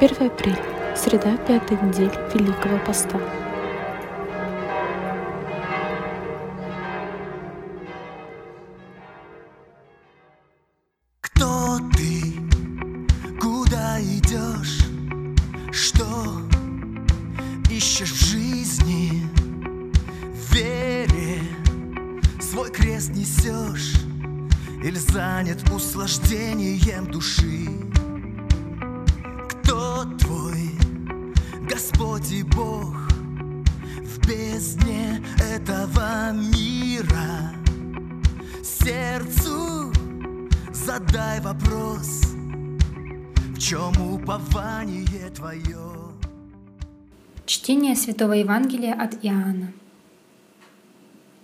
1 апреля, среда пятой недели Великого Поста. Кто ты? Куда идешь? Что ищешь в жизни? В вере свой крест несешь Или занят услаждением души? Господь и Бог В бездне этого мира Сердцу задай вопрос В чем упование твое? Чтение Святого Евангелия от Иоанна.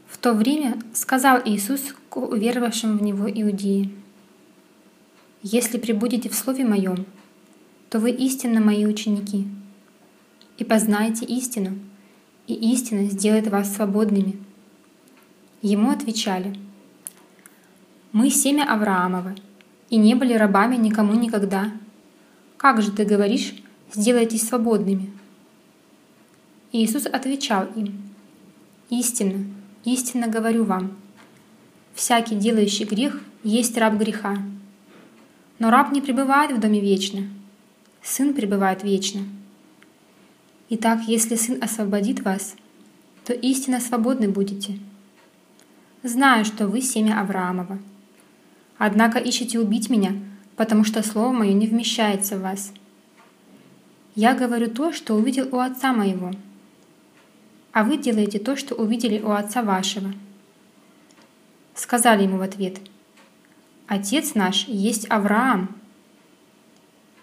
В то время сказал Иисус к уверовавшим в Него иудеи, «Если пребудете в Слове Моем, то вы истинно Мои ученики, и познаете истину, и истина сделает вас свободными». Ему отвечали, «Мы семя Авраамова, и не были рабами никому никогда. Как же ты говоришь, сделайтесь свободными?» Иисус отвечал им, «Истинно, истинно говорю вам, всякий делающий грех есть раб греха. Но раб не пребывает в доме вечно, сын пребывает вечно. Итак, если сын освободит вас, то истинно свободны будете. Знаю, что вы семя Авраамова. Однако ищете убить меня, потому что слово мое не вмещается в вас. Я говорю то, что увидел у отца моего — а вы делаете то, что увидели у отца вашего. Сказали ему в ответ, Отец наш есть Авраам.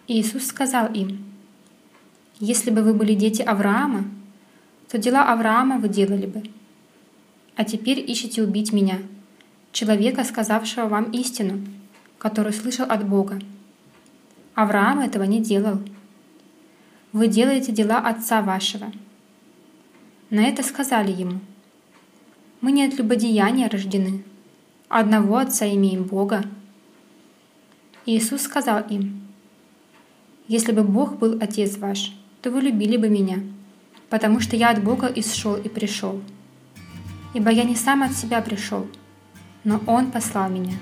Иисус сказал им, Если бы вы были дети Авраама, то дела Авраама вы делали бы. А теперь ищете убить меня, человека, сказавшего вам истину, который слышал от Бога. Авраам этого не делал. Вы делаете дела отца вашего — на это сказали ему, «Мы не от любодеяния рождены, одного Отца имеем Бога». Иисус сказал им, «Если бы Бог был Отец ваш, то вы любили бы Меня, потому что я от Бога исшел и пришел. Ибо я не сам от себя пришел, но Он послал Меня».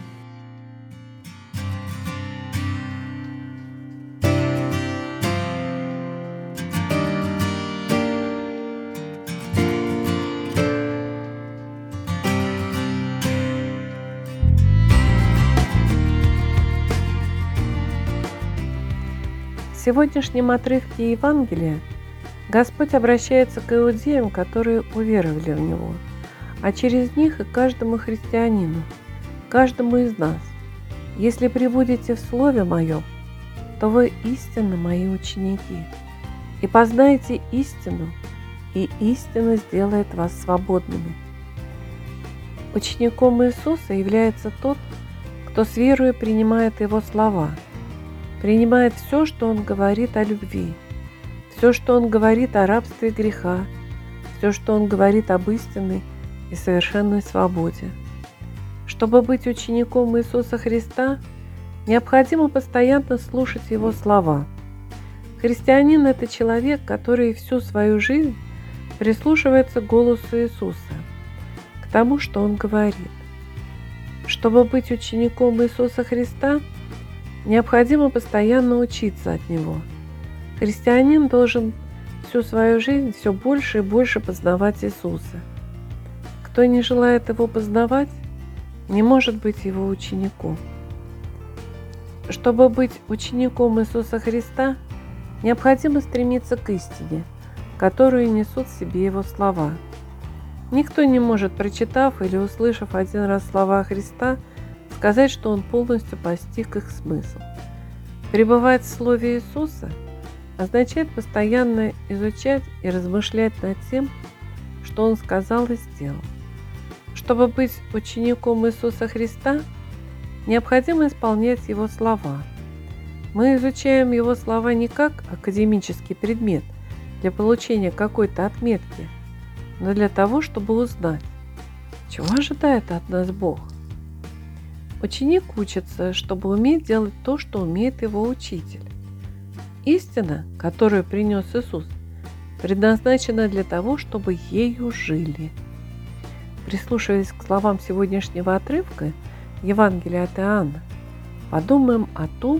В сегодняшнем отрывке Евангелия Господь обращается к иудеям, которые уверовали в Него, а через них и каждому христианину, каждому из нас. Если прибудете в Слове Моем, то вы истинно Мои ученики, и познаете истину, и истина сделает вас свободными. Учеником Иисуса является тот, кто с верой принимает Его слова – принимает все, что Он говорит о любви, все, что Он говорит о рабстве греха, все, что Он говорит об истинной и совершенной свободе. Чтобы быть учеником Иисуса Христа, необходимо постоянно слушать Его слова. Христианин – это человек, который всю свою жизнь прислушивается к голосу Иисуса, к тому, что Он говорит. Чтобы быть учеником Иисуса Христа – Необходимо постоянно учиться от него. Христианин должен всю свою жизнь все больше и больше познавать Иисуса. Кто не желает его познавать, не может быть его учеником. Чтобы быть учеником Иисуса Христа, необходимо стремиться к истине, которую несут в себе его слова. Никто не может, прочитав или услышав один раз слова Христа, сказать, что он полностью постиг их смысл. Пребывать в Слове Иисуса означает постоянно изучать и размышлять над тем, что Он сказал и сделал. Чтобы быть учеником Иисуса Христа, необходимо исполнять Его слова. Мы изучаем Его слова не как академический предмет для получения какой-то отметки, но для того, чтобы узнать, чего ожидает от нас Бог – Ученик учится, чтобы уметь делать то, что умеет его учитель. Истина, которую принес Иисус, предназначена для того, чтобы ею жили. Прислушиваясь к словам сегодняшнего отрывка Евангелия от Иоанна, подумаем о том,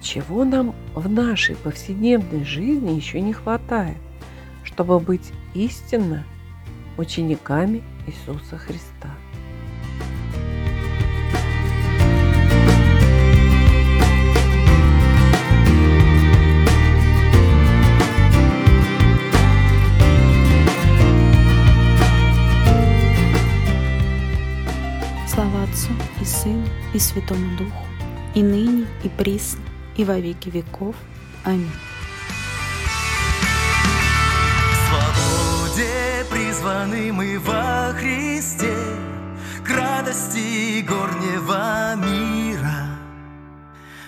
чего нам в нашей повседневной жизни еще не хватает, чтобы быть истинно учениками Иисуса Христа. И Святому Духу, и ныне, и присно, и во веки веков. Аминь. К свободе призваны мы во Христе, К радости горнего мира.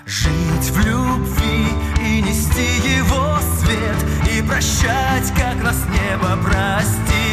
Жить в любви и нести его свет, И прощать, как нас небо простит.